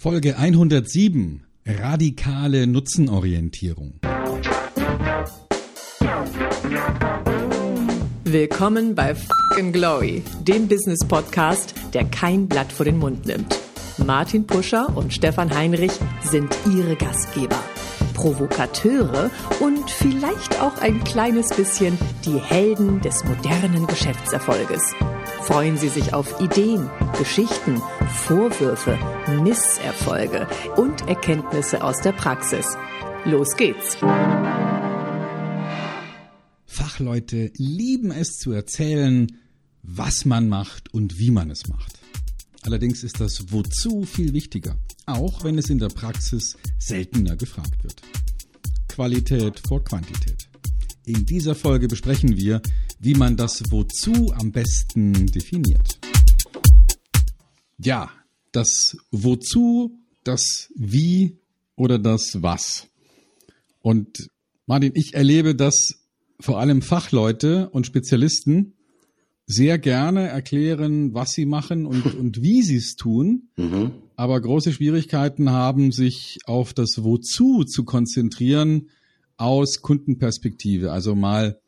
Folge 107. Radikale Nutzenorientierung. Willkommen bei Fucking Glory, dem Business Podcast, der kein Blatt vor den Mund nimmt. Martin Puscher und Stefan Heinrich sind ihre Gastgeber. Provokateure und vielleicht auch ein kleines bisschen die Helden des modernen Geschäftserfolges. Freuen Sie sich auf Ideen, Geschichten, Vorwürfe, Misserfolge und Erkenntnisse aus der Praxis. Los geht's! Fachleute lieben es zu erzählen, was man macht und wie man es macht. Allerdings ist das Wozu viel wichtiger, auch wenn es in der Praxis seltener gefragt wird. Qualität vor Quantität. In dieser Folge besprechen wir, wie man das Wozu am besten definiert. Ja, das Wozu, das Wie oder das Was. Und Martin, ich erlebe, dass vor allem Fachleute und Spezialisten sehr gerne erklären, was sie machen und, und wie sie es tun, mhm. aber große Schwierigkeiten haben, sich auf das Wozu zu konzentrieren aus Kundenperspektive. Also mal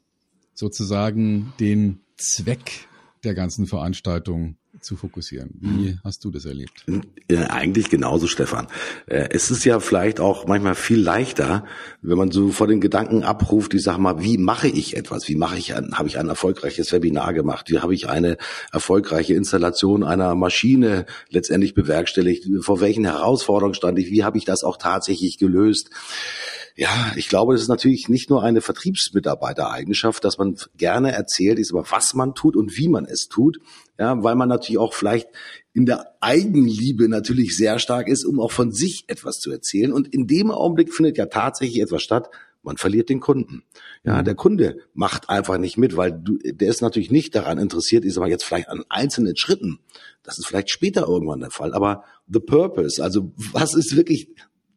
sozusagen den Zweck der ganzen Veranstaltung zu fokussieren. Wie hast du das erlebt? Ja, eigentlich genauso, Stefan. Äh, es ist ja vielleicht auch manchmal viel leichter, wenn man so vor den Gedanken abruft, ich sag mal, wie mache ich etwas? Wie mache ich ein, habe ich ein erfolgreiches Webinar gemacht? Wie habe ich eine erfolgreiche Installation einer Maschine letztendlich bewerkstelligt? Vor welchen Herausforderungen stand ich? Wie habe ich das auch tatsächlich gelöst? Ja, ich glaube, es ist natürlich nicht nur eine Vertriebsmitarbeitereigenschaft, dass man gerne erzählt, ist aber was man tut und wie man es tut. Ja, weil man natürlich auch vielleicht in der Eigenliebe natürlich sehr stark ist, um auch von sich etwas zu erzählen. Und in dem Augenblick findet ja tatsächlich etwas statt. Man verliert den Kunden. Ja, mhm. der Kunde macht einfach nicht mit, weil du, der ist natürlich nicht daran interessiert, sag mal jetzt vielleicht an einzelnen Schritten. Das ist vielleicht später irgendwann der Fall. Aber the purpose, also was ist wirklich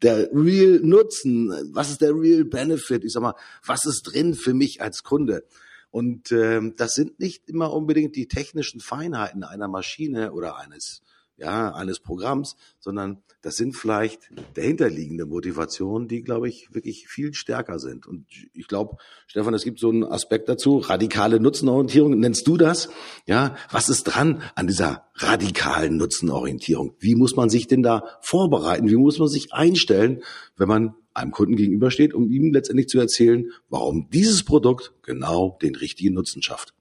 der real Nutzen, was ist der real Benefit? Ich sag mal, was ist drin für mich als Kunde? Und ähm, das sind nicht immer unbedingt die technischen Feinheiten einer Maschine oder eines ja, eines Programms, sondern das sind vielleicht dahinterliegende Motivationen, die, glaube ich, wirklich viel stärker sind. Und ich glaube, Stefan, es gibt so einen Aspekt dazu, radikale Nutzenorientierung, nennst du das? Ja, was ist dran an dieser radikalen Nutzenorientierung? Wie muss man sich denn da vorbereiten? Wie muss man sich einstellen, wenn man einem Kunden gegenübersteht, um ihm letztendlich zu erzählen, warum dieses Produkt genau den richtigen Nutzen schafft?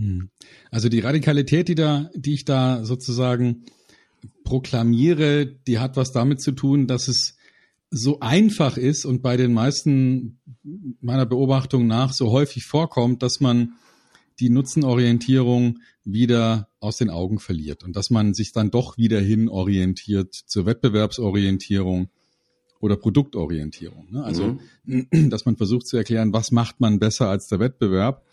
Hm. Also die Radikalität, die da, die ich da sozusagen proklamiere, die hat was damit zu tun, dass es so einfach ist und bei den meisten meiner Beobachtung nach so häufig vorkommt, dass man die Nutzenorientierung wieder aus den Augen verliert und dass man sich dann doch wieder hin orientiert zur Wettbewerbsorientierung oder Produktorientierung. Ne? Also, mhm. dass man versucht zu erklären, was macht man besser als der Wettbewerb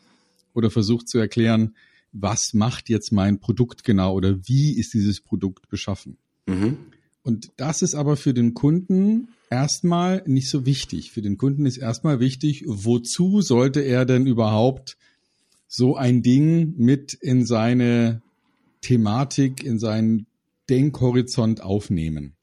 oder versucht zu erklären, was macht jetzt mein Produkt genau oder wie ist dieses Produkt beschaffen. Mhm. Und das ist aber für den Kunden erstmal nicht so wichtig. Für den Kunden ist erstmal wichtig, wozu sollte er denn überhaupt so ein Ding mit in seine Thematik, in seinen Denkhorizont aufnehmen.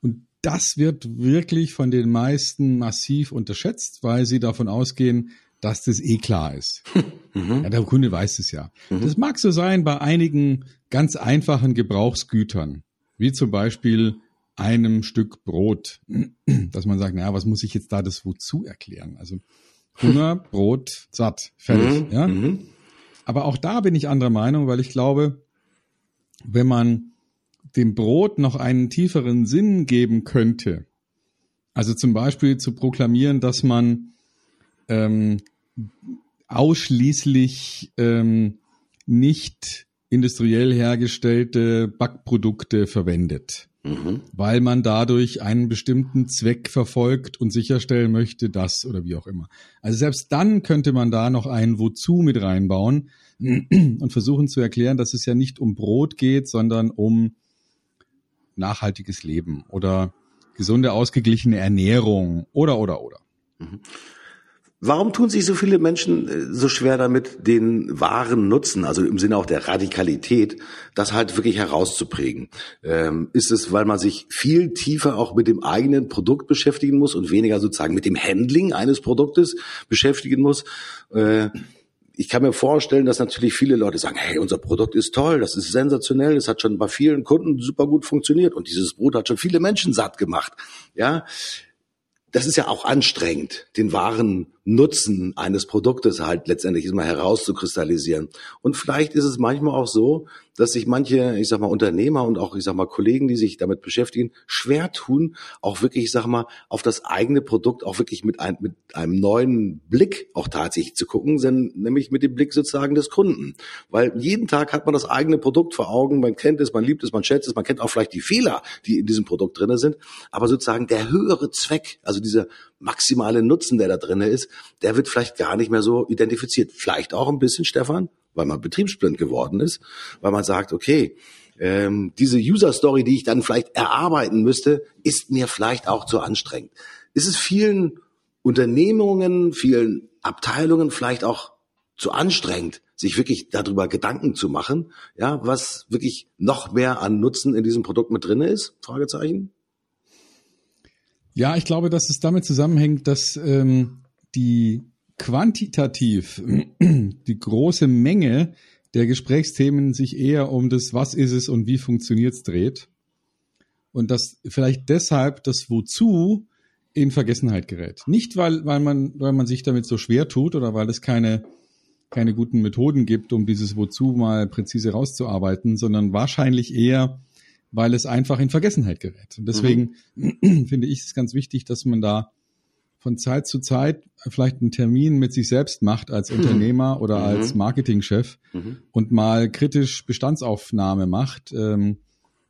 Und das wird wirklich von den meisten massiv unterschätzt, weil sie davon ausgehen, dass das eh klar ist. Mhm. Ja, der Kunde weiß es ja. Mhm. Das mag so sein bei einigen ganz einfachen Gebrauchsgütern, wie zum Beispiel einem Stück Brot, dass man sagt, naja, was muss ich jetzt da das wozu erklären? Also Hunger, Brot, satt, fertig. Mhm. Ja? Mhm. Aber auch da bin ich anderer Meinung, weil ich glaube, wenn man dem Brot noch einen tieferen Sinn geben könnte, also zum Beispiel zu proklamieren, dass man ähm, ausschließlich ähm, nicht industriell hergestellte Backprodukte verwendet, mhm. weil man dadurch einen bestimmten Zweck verfolgt und sicherstellen möchte, dass oder wie auch immer. Also selbst dann könnte man da noch ein Wozu mit reinbauen und versuchen zu erklären, dass es ja nicht um Brot geht, sondern um nachhaltiges Leben oder gesunde, ausgeglichene Ernährung oder oder oder. Mhm. Warum tun sich so viele Menschen äh, so schwer damit, den wahren Nutzen, also im Sinne auch der Radikalität, das halt wirklich herauszuprägen? Ähm, ist es, weil man sich viel tiefer auch mit dem eigenen Produkt beschäftigen muss und weniger sozusagen mit dem Handling eines Produktes beschäftigen muss? Äh, ich kann mir vorstellen, dass natürlich viele Leute sagen, hey, unser Produkt ist toll, das ist sensationell, es hat schon bei vielen Kunden super gut funktioniert und dieses Brot hat schon viele Menschen satt gemacht. Ja, das ist ja auch anstrengend, den wahren Nutzen eines Produktes halt letztendlich immer herauszukristallisieren. Und vielleicht ist es manchmal auch so, dass sich manche, ich sag mal, Unternehmer und auch, ich sag mal, Kollegen, die sich damit beschäftigen, schwer tun, auch wirklich, ich sag mal, auf das eigene Produkt auch wirklich mit, ein, mit einem neuen Blick auch tatsächlich zu gucken, nämlich mit dem Blick sozusagen des Kunden. Weil jeden Tag hat man das eigene Produkt vor Augen, man kennt es, man liebt es, man schätzt es, man kennt auch vielleicht die Fehler, die in diesem Produkt drinne sind, aber sozusagen der höhere Zweck, also dieser maximale Nutzen, der da drinne ist, der wird vielleicht gar nicht mehr so identifiziert. Vielleicht auch ein bisschen, Stefan, weil man betriebsblind geworden ist, weil man sagt, okay, ähm, diese User Story, die ich dann vielleicht erarbeiten müsste, ist mir vielleicht auch zu anstrengend. Ist es vielen Unternehmungen, vielen Abteilungen vielleicht auch zu anstrengend, sich wirklich darüber Gedanken zu machen, ja, was wirklich noch mehr an Nutzen in diesem Produkt mit drinne ist? Fragezeichen. Ja, ich glaube, dass es damit zusammenhängt, dass ähm, die quantitativ die große Menge der Gesprächsthemen sich eher um das Was ist es und wie funktioniert es dreht. Und dass vielleicht deshalb das Wozu in Vergessenheit gerät. Nicht, weil, weil, man, weil man sich damit so schwer tut oder weil es keine, keine guten Methoden gibt, um dieses Wozu mal präzise rauszuarbeiten, sondern wahrscheinlich eher, weil es einfach in Vergessenheit gerät. Und deswegen mhm. finde ich es ganz wichtig, dass man da von Zeit zu Zeit vielleicht einen Termin mit sich selbst macht als mhm. Unternehmer oder mhm. als Marketingchef mhm. und mal kritisch Bestandsaufnahme macht. Ähm,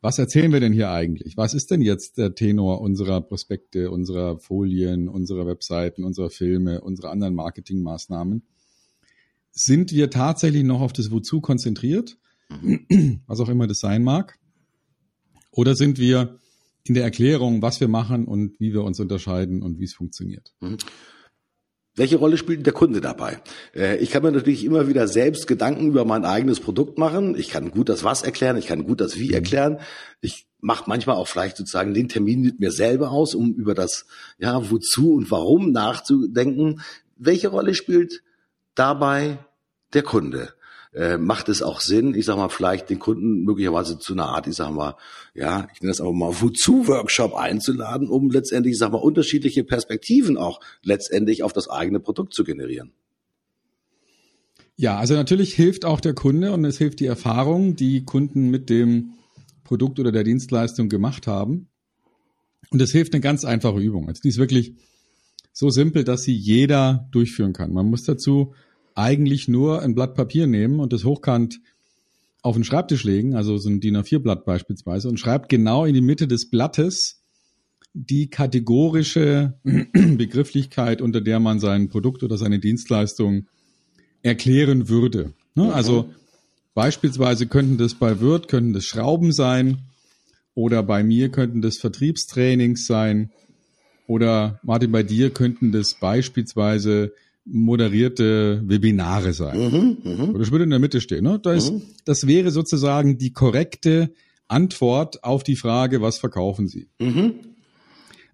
was erzählen wir denn hier eigentlich? Was ist denn jetzt der Tenor unserer Prospekte, unserer Folien, unserer Webseiten, unserer Filme, unserer anderen Marketingmaßnahmen? Sind wir tatsächlich noch auf das Wozu konzentriert? Mhm. Was auch immer das sein mag? Oder sind wir in der Erklärung, was wir machen und wie wir uns unterscheiden und wie es funktioniert? Mhm. Welche Rolle spielt der Kunde dabei? Äh, ich kann mir natürlich immer wieder selbst Gedanken über mein eigenes Produkt machen. Ich kann gut das Was erklären, ich kann gut das Wie mhm. erklären. Ich mache manchmal auch vielleicht sozusagen den Termin mit mir selber aus, um über das ja wozu und warum nachzudenken. Welche Rolle spielt dabei der Kunde? Äh, macht es auch Sinn, ich sag mal, vielleicht den Kunden möglicherweise zu einer Art, ich sag mal, ja, ich nenne das aber mal Wozu-Workshop einzuladen, um letztendlich, ich sag mal, unterschiedliche Perspektiven auch letztendlich auf das eigene Produkt zu generieren. Ja, also natürlich hilft auch der Kunde und es hilft die Erfahrung, die Kunden mit dem Produkt oder der Dienstleistung gemacht haben. Und es hilft eine ganz einfache Übung. Also die ist wirklich so simpel, dass sie jeder durchführen kann. Man muss dazu eigentlich nur ein Blatt Papier nehmen und das hochkant auf den Schreibtisch legen, also so ein DIN A4-Blatt beispielsweise, und schreibt genau in die Mitte des Blattes die kategorische Begrifflichkeit, unter der man sein Produkt oder seine Dienstleistung erklären würde. Ne? Also beispielsweise könnten das bei Wirt, könnten das Schrauben sein oder bei mir könnten das Vertriebstrainings sein oder Martin, bei dir könnten das beispielsweise moderierte Webinare sein. Mhm, mh. Das würde in der Mitte stehen. Ne? Das, mhm. das wäre sozusagen die korrekte Antwort auf die Frage, was verkaufen Sie? Mhm.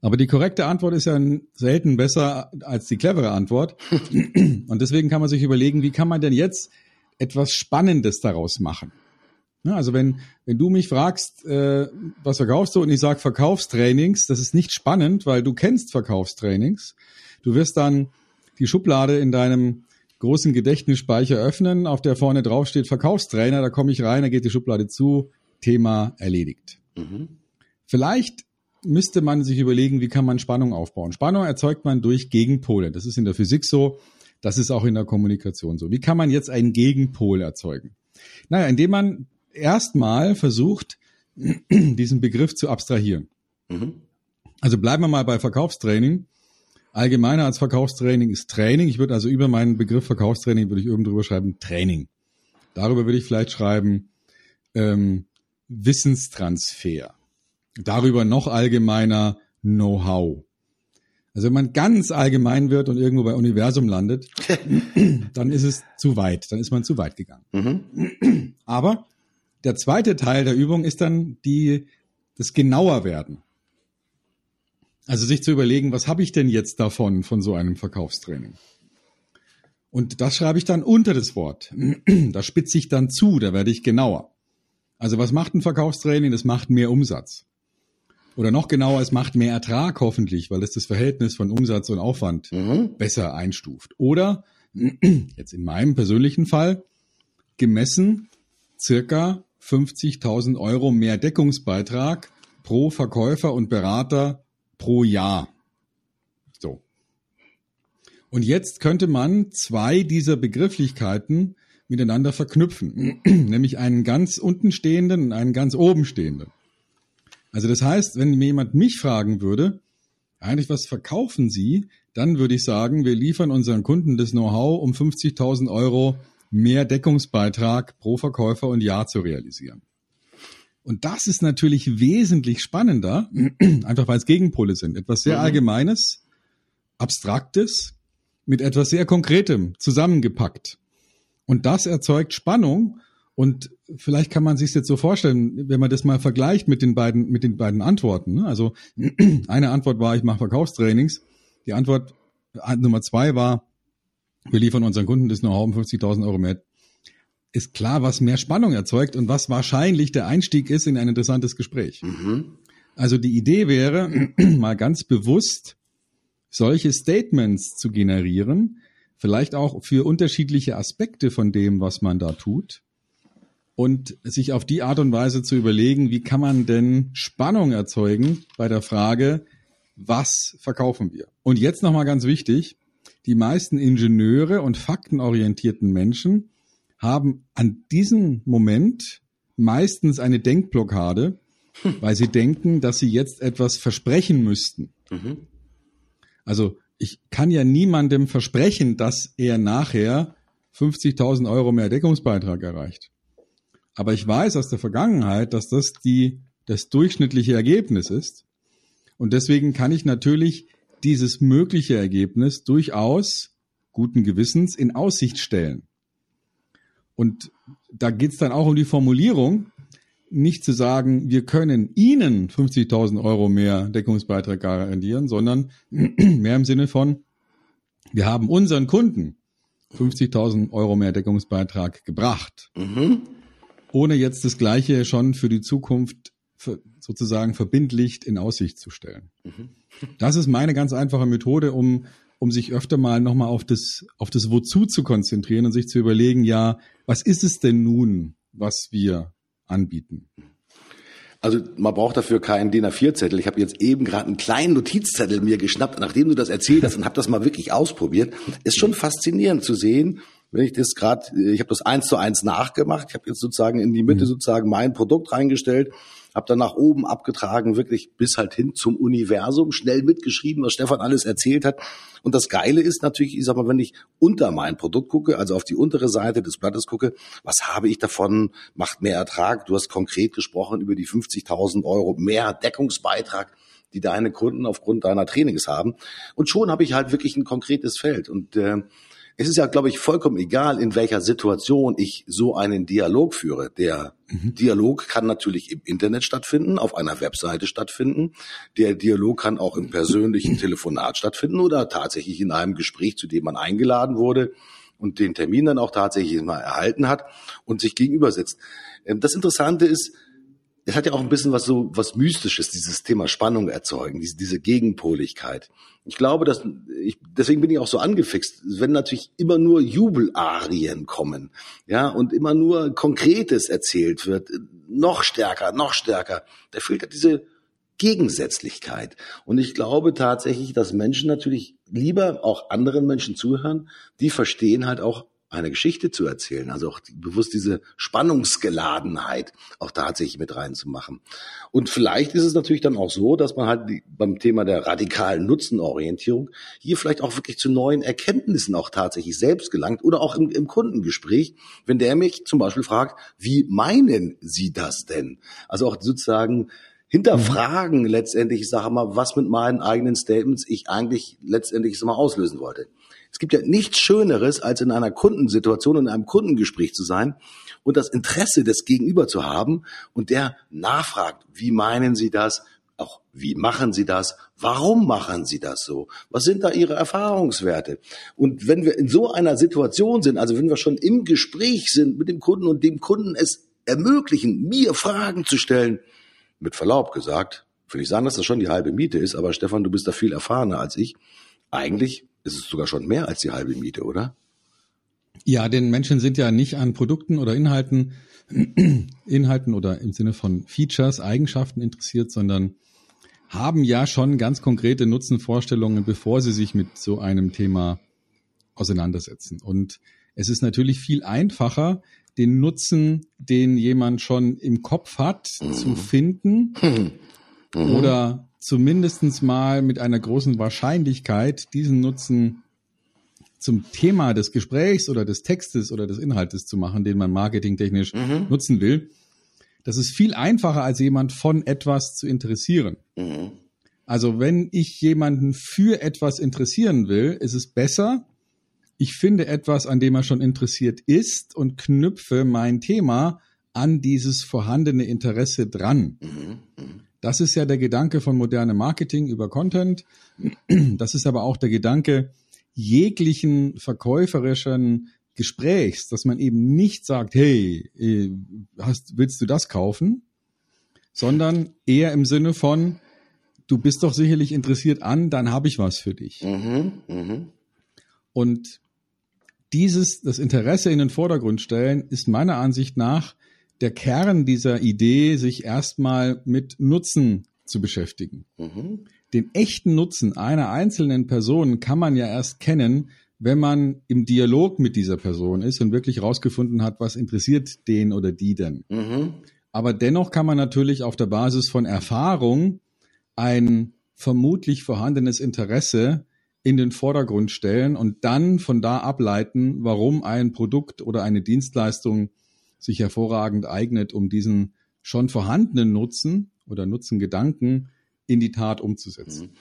Aber die korrekte Antwort ist ja selten besser als die clevere Antwort. Und deswegen kann man sich überlegen, wie kann man denn jetzt etwas Spannendes daraus machen? Ja, also wenn, wenn du mich fragst, äh, was verkaufst du und ich sage Verkaufstrainings, das ist nicht spannend, weil du kennst Verkaufstrainings. Du wirst dann die Schublade in deinem großen Gedächtnisspeicher öffnen, auf der vorne drauf steht Verkaufstrainer, da komme ich rein, da geht die Schublade zu, Thema erledigt. Mhm. Vielleicht müsste man sich überlegen, wie kann man Spannung aufbauen. Spannung erzeugt man durch Gegenpole. Das ist in der Physik so, das ist auch in der Kommunikation so. Wie kann man jetzt einen Gegenpol erzeugen? Naja, indem man erstmal versucht, diesen Begriff zu abstrahieren. Mhm. Also bleiben wir mal bei Verkaufstraining. Allgemeiner als Verkaufstraining ist Training. Ich würde also über meinen Begriff Verkaufstraining würde ich oben drüber schreiben Training. Darüber würde ich vielleicht schreiben ähm, Wissenstransfer. Darüber noch allgemeiner Know-how. Also wenn man ganz allgemein wird und irgendwo bei Universum landet, dann ist es zu weit, dann ist man zu weit gegangen. Mhm. Aber der zweite Teil der Übung ist dann die, das genauer werden. Also sich zu überlegen, was habe ich denn jetzt davon, von so einem Verkaufstraining? Und das schreibe ich dann unter das Wort. Da spitze ich dann zu, da werde ich genauer. Also was macht ein Verkaufstraining? Das macht mehr Umsatz. Oder noch genauer, es macht mehr Ertrag hoffentlich, weil es das Verhältnis von Umsatz und Aufwand mhm. besser einstuft. Oder jetzt in meinem persönlichen Fall gemessen circa 50.000 Euro mehr Deckungsbeitrag pro Verkäufer und Berater pro Jahr. So. Und jetzt könnte man zwei dieser Begrifflichkeiten miteinander verknüpfen, nämlich einen ganz unten stehenden und einen ganz oben stehenden. Also das heißt, wenn mir jemand mich fragen würde, eigentlich was verkaufen Sie, dann würde ich sagen, wir liefern unseren Kunden das Know-how, um 50.000 Euro mehr Deckungsbeitrag pro Verkäufer und Jahr zu realisieren. Und das ist natürlich wesentlich spannender, einfach weil es Gegenpole sind. Etwas sehr mhm. Allgemeines, Abstraktes mit etwas sehr Konkretem zusammengepackt. Und das erzeugt Spannung und vielleicht kann man sich jetzt so vorstellen, wenn man das mal vergleicht mit den beiden, mit den beiden Antworten. Ne? Also eine Antwort war, ich mache Verkaufstrainings. Die Antwort äh, Nummer zwei war, wir liefern unseren Kunden das Know-how um 50.000 Euro mehr. Ist klar, was mehr Spannung erzeugt und was wahrscheinlich der Einstieg ist in ein interessantes Gespräch. Mhm. Also die Idee wäre, mal ganz bewusst solche Statements zu generieren, vielleicht auch für unterschiedliche Aspekte von dem, was man da tut und sich auf die Art und Weise zu überlegen, wie kann man denn Spannung erzeugen bei der Frage, was verkaufen wir? Und jetzt nochmal ganz wichtig, die meisten Ingenieure und faktenorientierten Menschen haben an diesem Moment meistens eine Denkblockade, weil sie denken, dass sie jetzt etwas versprechen müssten. Mhm. Also ich kann ja niemandem versprechen, dass er nachher 50.000 Euro mehr Deckungsbeitrag erreicht. Aber ich weiß aus der Vergangenheit, dass das die, das durchschnittliche Ergebnis ist. Und deswegen kann ich natürlich dieses mögliche Ergebnis durchaus guten Gewissens in Aussicht stellen. Und da geht's dann auch um die Formulierung, nicht zu sagen, wir können Ihnen 50.000 Euro mehr Deckungsbeitrag garantieren, sondern mehr im Sinne von, wir haben unseren Kunden 50.000 Euro mehr Deckungsbeitrag gebracht. Mhm ohne jetzt das Gleiche schon für die Zukunft für, sozusagen verbindlich in Aussicht zu stellen. Mhm. Das ist meine ganz einfache Methode, um, um sich öfter mal nochmal auf das, auf das Wozu zu konzentrieren und sich zu überlegen, ja, was ist es denn nun, was wir anbieten? Also man braucht dafür keinen DIN A4-Zettel. Ich habe jetzt eben gerade einen kleinen Notizzettel mir geschnappt, nachdem du das erzählt hast und habe das mal wirklich ausprobiert. Ist schon faszinierend zu sehen, wenn ich das gerade, ich habe das eins zu eins nachgemacht, ich habe jetzt sozusagen in die Mitte mhm. sozusagen mein Produkt reingestellt, habe dann nach oben abgetragen, wirklich bis halt hin zum Universum, schnell mitgeschrieben, was Stefan alles erzählt hat. Und das Geile ist natürlich, ich sag mal, wenn ich unter mein Produkt gucke, also auf die untere Seite des Blattes gucke, was habe ich davon, macht mehr Ertrag. Du hast konkret gesprochen über die 50.000 Euro mehr Deckungsbeitrag die deine Kunden aufgrund deiner Trainings haben. Und schon habe ich halt wirklich ein konkretes Feld. Und äh, es ist ja, glaube ich, vollkommen egal, in welcher Situation ich so einen Dialog führe. Der mhm. Dialog kann natürlich im Internet stattfinden, auf einer Webseite stattfinden. Der Dialog kann auch im persönlichen Telefonat stattfinden oder tatsächlich in einem Gespräch, zu dem man eingeladen wurde und den Termin dann auch tatsächlich mal erhalten hat und sich gegenüber sitzt. Ähm, das Interessante ist, es hat ja auch ein bisschen was so was Mystisches, dieses Thema Spannung erzeugen, diese, diese Gegenpoligkeit. Ich glaube, dass ich, deswegen bin ich auch so angefixt, wenn natürlich immer nur Jubelarien kommen, ja, und immer nur Konkretes erzählt wird, noch stärker, noch stärker, da fehlt ja diese Gegensätzlichkeit. Und ich glaube tatsächlich, dass Menschen natürlich lieber auch anderen Menschen zuhören, die verstehen halt auch eine Geschichte zu erzählen, also auch bewusst diese Spannungsgeladenheit auch tatsächlich mit reinzumachen. Und vielleicht ist es natürlich dann auch so, dass man halt beim Thema der radikalen Nutzenorientierung hier vielleicht auch wirklich zu neuen Erkenntnissen auch tatsächlich selbst gelangt oder auch im, im Kundengespräch, wenn der mich zum Beispiel fragt, wie meinen Sie das denn? Also auch sozusagen hinterfragen mhm. letztendlich, ich sage mal, was mit meinen eigenen Statements ich eigentlich letztendlich mal auslösen wollte. Es gibt ja nichts Schöneres, als in einer Kundensituation, in einem Kundengespräch zu sein und das Interesse des Gegenüber zu haben und der nachfragt, wie meinen Sie das? Auch wie machen Sie das? Warum machen Sie das so? Was sind da Ihre Erfahrungswerte? Und wenn wir in so einer Situation sind, also wenn wir schon im Gespräch sind mit dem Kunden und dem Kunden es ermöglichen, mir Fragen zu stellen, mit Verlaub gesagt, will ich sagen, dass das schon die halbe Miete ist, aber Stefan, du bist da viel erfahrener als ich. Eigentlich ist es sogar schon mehr als die halbe Miete, oder? Ja, denn Menschen sind ja nicht an Produkten oder Inhalten, Inhalten oder im Sinne von Features, Eigenschaften interessiert, sondern haben ja schon ganz konkrete Nutzenvorstellungen, bevor sie sich mit so einem Thema auseinandersetzen. Und es ist natürlich viel einfacher, den Nutzen, den jemand schon im Kopf hat, mhm. zu finden mhm. oder zumindestens mal mit einer großen Wahrscheinlichkeit diesen Nutzen zum Thema des Gesprächs oder des Textes oder des Inhaltes zu machen, den man marketingtechnisch mhm. nutzen will. Das ist viel einfacher, als jemand von etwas zu interessieren. Mhm. Also wenn ich jemanden für etwas interessieren will, ist es besser, ich finde etwas, an dem er schon interessiert ist und knüpfe mein Thema an dieses vorhandene Interesse dran. Das ist ja der Gedanke von modernem Marketing über Content. Das ist aber auch der Gedanke jeglichen verkäuferischen Gesprächs, dass man eben nicht sagt, hey, äh, hast, willst du das kaufen? Sondern eher im Sinne von, du bist doch sicherlich interessiert an, dann habe ich was für dich. Mhm, mh. Und dieses, das Interesse in den Vordergrund stellen, ist meiner Ansicht nach der Kern dieser Idee, sich erstmal mit Nutzen zu beschäftigen. Mhm. Den echten Nutzen einer einzelnen Person kann man ja erst kennen, wenn man im Dialog mit dieser Person ist und wirklich rausgefunden hat, was interessiert den oder die denn. Mhm. Aber dennoch kann man natürlich auf der Basis von Erfahrung ein vermutlich vorhandenes Interesse in den Vordergrund stellen und dann von da ableiten, warum ein Produkt oder eine Dienstleistung sich hervorragend eignet, um diesen schon vorhandenen Nutzen oder Nutzengedanken in die Tat umzusetzen. Mhm.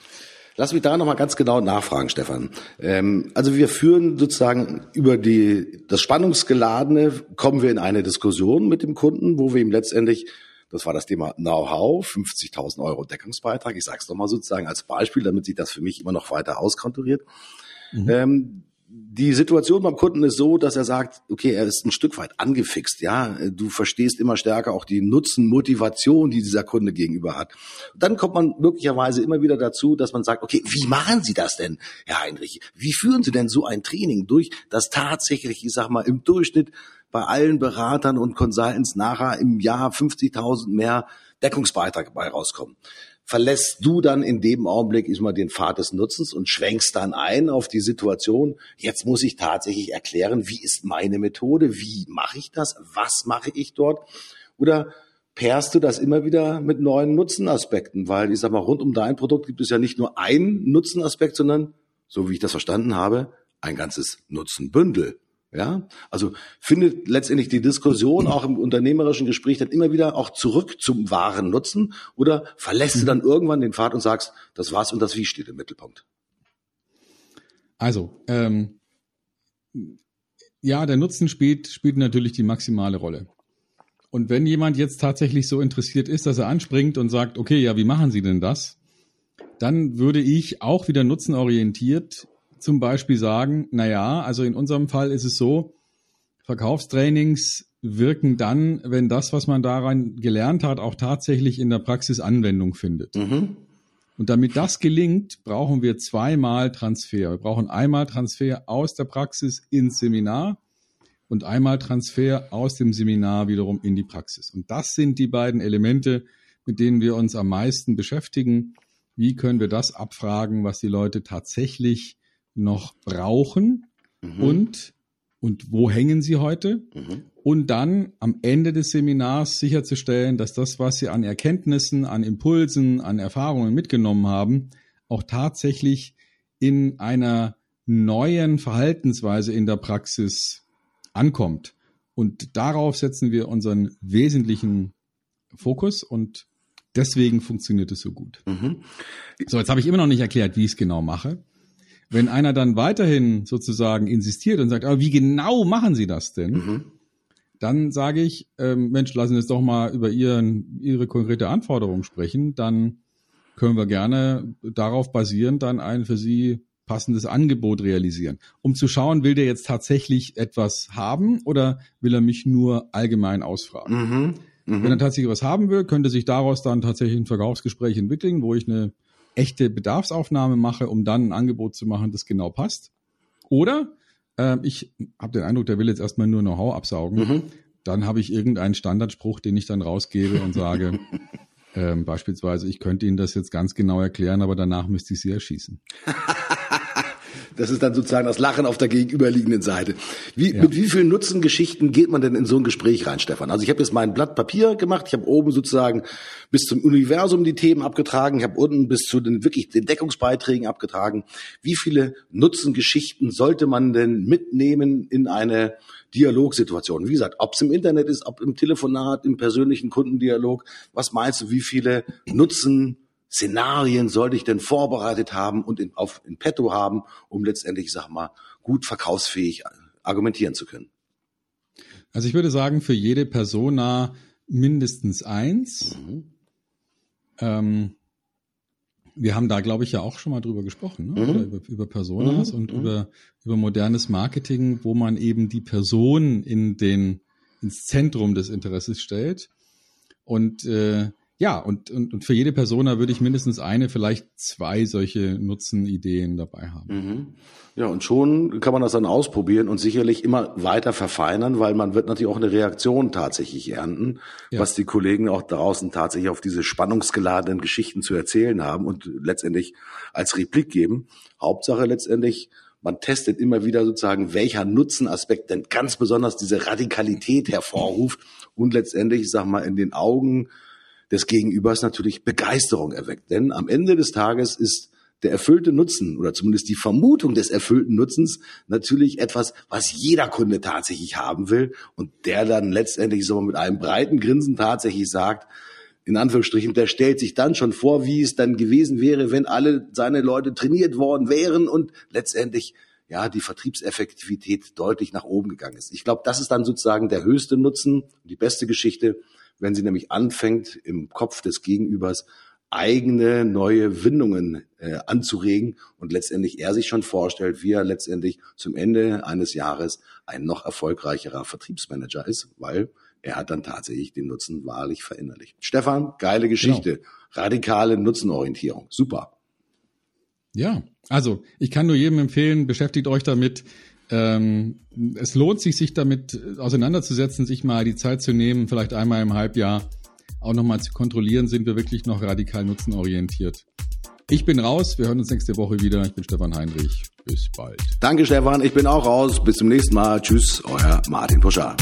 Lass mich da nochmal ganz genau nachfragen, Stefan. Ähm, also wir führen sozusagen über die, das Spannungsgeladene, kommen wir in eine Diskussion mit dem Kunden, wo wir ihm letztendlich das war das Thema Know-how, 50.000 Euro Deckungsbeitrag. Ich sage es nochmal sozusagen als Beispiel, damit sich das für mich immer noch weiter auskonturiert. Mhm. Ähm, die Situation beim Kunden ist so, dass er sagt, okay, er ist ein Stück weit angefixt, ja. Du verstehst immer stärker auch die Nutzen-Motivation, die dieser Kunde gegenüber hat. dann kommt man möglicherweise immer wieder dazu, dass man sagt, okay, wie machen Sie das denn, Herr Heinrich? Wie führen Sie denn so ein Training durch, das tatsächlich, ich sag mal, im Durchschnitt bei allen Beratern und Consultants nachher im Jahr 50.000 mehr Deckungsbeitrag dabei rauskommen. Verlässt du dann in dem Augenblick ist mal den Pfad des Nutzens und schwenkst dann ein auf die Situation. Jetzt muss ich tatsächlich erklären, wie ist meine Methode? Wie mache ich das? Was mache ich dort? Oder pairst du das immer wieder mit neuen Nutzenaspekten? Weil ich sag mal, rund um dein Produkt gibt es ja nicht nur einen Nutzenaspekt, sondern, so wie ich das verstanden habe, ein ganzes Nutzenbündel. Ja, also findet letztendlich die Diskussion auch im unternehmerischen Gespräch dann immer wieder auch zurück zum wahren Nutzen oder verlässt du mhm. dann irgendwann den Pfad und sagst, das war's und das Wie steht im Mittelpunkt? Also, ähm, ja, der Nutzen spielt, spielt natürlich die maximale Rolle. Und wenn jemand jetzt tatsächlich so interessiert ist, dass er anspringt und sagt, okay, ja, wie machen Sie denn das? Dann würde ich auch wieder nutzenorientiert zum Beispiel sagen, na ja, also in unserem Fall ist es so, Verkaufstrainings wirken dann, wenn das, was man daran gelernt hat, auch tatsächlich in der Praxis Anwendung findet. Mhm. Und damit das gelingt, brauchen wir zweimal Transfer. Wir brauchen einmal Transfer aus der Praxis ins Seminar und einmal Transfer aus dem Seminar wiederum in die Praxis. Und das sind die beiden Elemente, mit denen wir uns am meisten beschäftigen. Wie können wir das abfragen, was die Leute tatsächlich noch brauchen mhm. und, und wo hängen sie heute? Mhm. Und dann am Ende des Seminars sicherzustellen, dass das, was sie an Erkenntnissen, an Impulsen, an Erfahrungen mitgenommen haben, auch tatsächlich in einer neuen Verhaltensweise in der Praxis ankommt. Und darauf setzen wir unseren wesentlichen Fokus und Deswegen funktioniert es so gut. Mhm. So, jetzt habe ich immer noch nicht erklärt, wie ich es genau mache. Wenn einer dann weiterhin sozusagen insistiert und sagt, aber wie genau machen Sie das denn? Mhm. Dann sage ich, ähm, Mensch, lassen Sie uns doch mal über Ihren, Ihre konkrete Anforderung sprechen. Dann können wir gerne darauf basierend dann ein für Sie passendes Angebot realisieren, um zu schauen, will der jetzt tatsächlich etwas haben oder will er mich nur allgemein ausfragen. Mhm. Mhm. Wenn er tatsächlich was haben will, könnte sich daraus dann tatsächlich ein Verkaufsgespräch entwickeln, wo ich eine echte Bedarfsaufnahme mache, um dann ein Angebot zu machen, das genau passt. Oder äh, ich habe den Eindruck, der will jetzt erstmal nur Know-how absaugen. Mhm. Dann habe ich irgendeinen Standardspruch, den ich dann rausgebe und sage, ähm, beispielsweise, ich könnte Ihnen das jetzt ganz genau erklären, aber danach müsste ich Sie erschießen. Das ist dann sozusagen das Lachen auf der gegenüberliegenden Seite. Wie, ja. Mit wie vielen Nutzengeschichten geht man denn in so ein Gespräch rein, Stefan? Also ich habe jetzt mein Blatt Papier gemacht, ich habe oben sozusagen bis zum Universum die Themen abgetragen, ich habe unten bis zu den wirklich den Deckungsbeiträgen abgetragen. Wie viele Nutzengeschichten sollte man denn mitnehmen in eine Dialogsituation? Wie gesagt, ob es im Internet ist, ob im Telefonat, im persönlichen Kundendialog, was meinst du, wie viele Nutzen Szenarien sollte ich denn vorbereitet haben und in, auf, in petto haben, um letztendlich, sag mal, gut verkaufsfähig argumentieren zu können? Also ich würde sagen, für jede Persona mindestens eins. Mhm. Ähm, wir haben da, glaube ich, ja auch schon mal drüber gesprochen, ne? Mhm. über, über Personas mhm. und mhm. über, über modernes Marketing, wo man eben die Person in den, ins Zentrum des Interesses stellt. Und äh, ja, und, und, und für jede Persona würde ich mindestens eine, vielleicht zwei solche Nutzenideen dabei haben. Mhm. Ja, und schon kann man das dann ausprobieren und sicherlich immer weiter verfeinern, weil man wird natürlich auch eine Reaktion tatsächlich ernten, ja. was die Kollegen auch draußen tatsächlich auf diese spannungsgeladenen Geschichten zu erzählen haben und letztendlich als Replik geben. Hauptsache letztendlich, man testet immer wieder sozusagen, welcher Nutzenaspekt denn ganz besonders diese Radikalität hervorruft und letztendlich, ich sag mal, in den Augen des Gegenübers natürlich Begeisterung erweckt. Denn am Ende des Tages ist der erfüllte Nutzen oder zumindest die Vermutung des erfüllten Nutzens natürlich etwas, was jeder Kunde tatsächlich haben will und der dann letztendlich so mit einem breiten Grinsen tatsächlich sagt, in Anführungsstrichen, der stellt sich dann schon vor, wie es dann gewesen wäre, wenn alle seine Leute trainiert worden wären und letztendlich ja die Vertriebseffektivität deutlich nach oben gegangen ist. Ich glaube, das ist dann sozusagen der höchste Nutzen, die beste Geschichte, wenn sie nämlich anfängt, im Kopf des Gegenübers eigene neue Windungen äh, anzuregen und letztendlich er sich schon vorstellt, wie er letztendlich zum Ende eines Jahres ein noch erfolgreicherer Vertriebsmanager ist, weil er hat dann tatsächlich den Nutzen wahrlich verinnerlicht. Stefan, geile Geschichte, genau. radikale Nutzenorientierung, super. Ja, also ich kann nur jedem empfehlen, beschäftigt euch damit. Ähm, es lohnt sich, sich damit auseinanderzusetzen, sich mal die Zeit zu nehmen, vielleicht einmal im Halbjahr auch nochmal zu kontrollieren, sind wir wirklich noch radikal nutzenorientiert. Ich bin raus, wir hören uns nächste Woche wieder. Ich bin Stefan Heinrich. Bis bald. Danke Stefan, ich bin auch raus. Bis zum nächsten Mal. Tschüss, euer Martin Puscher.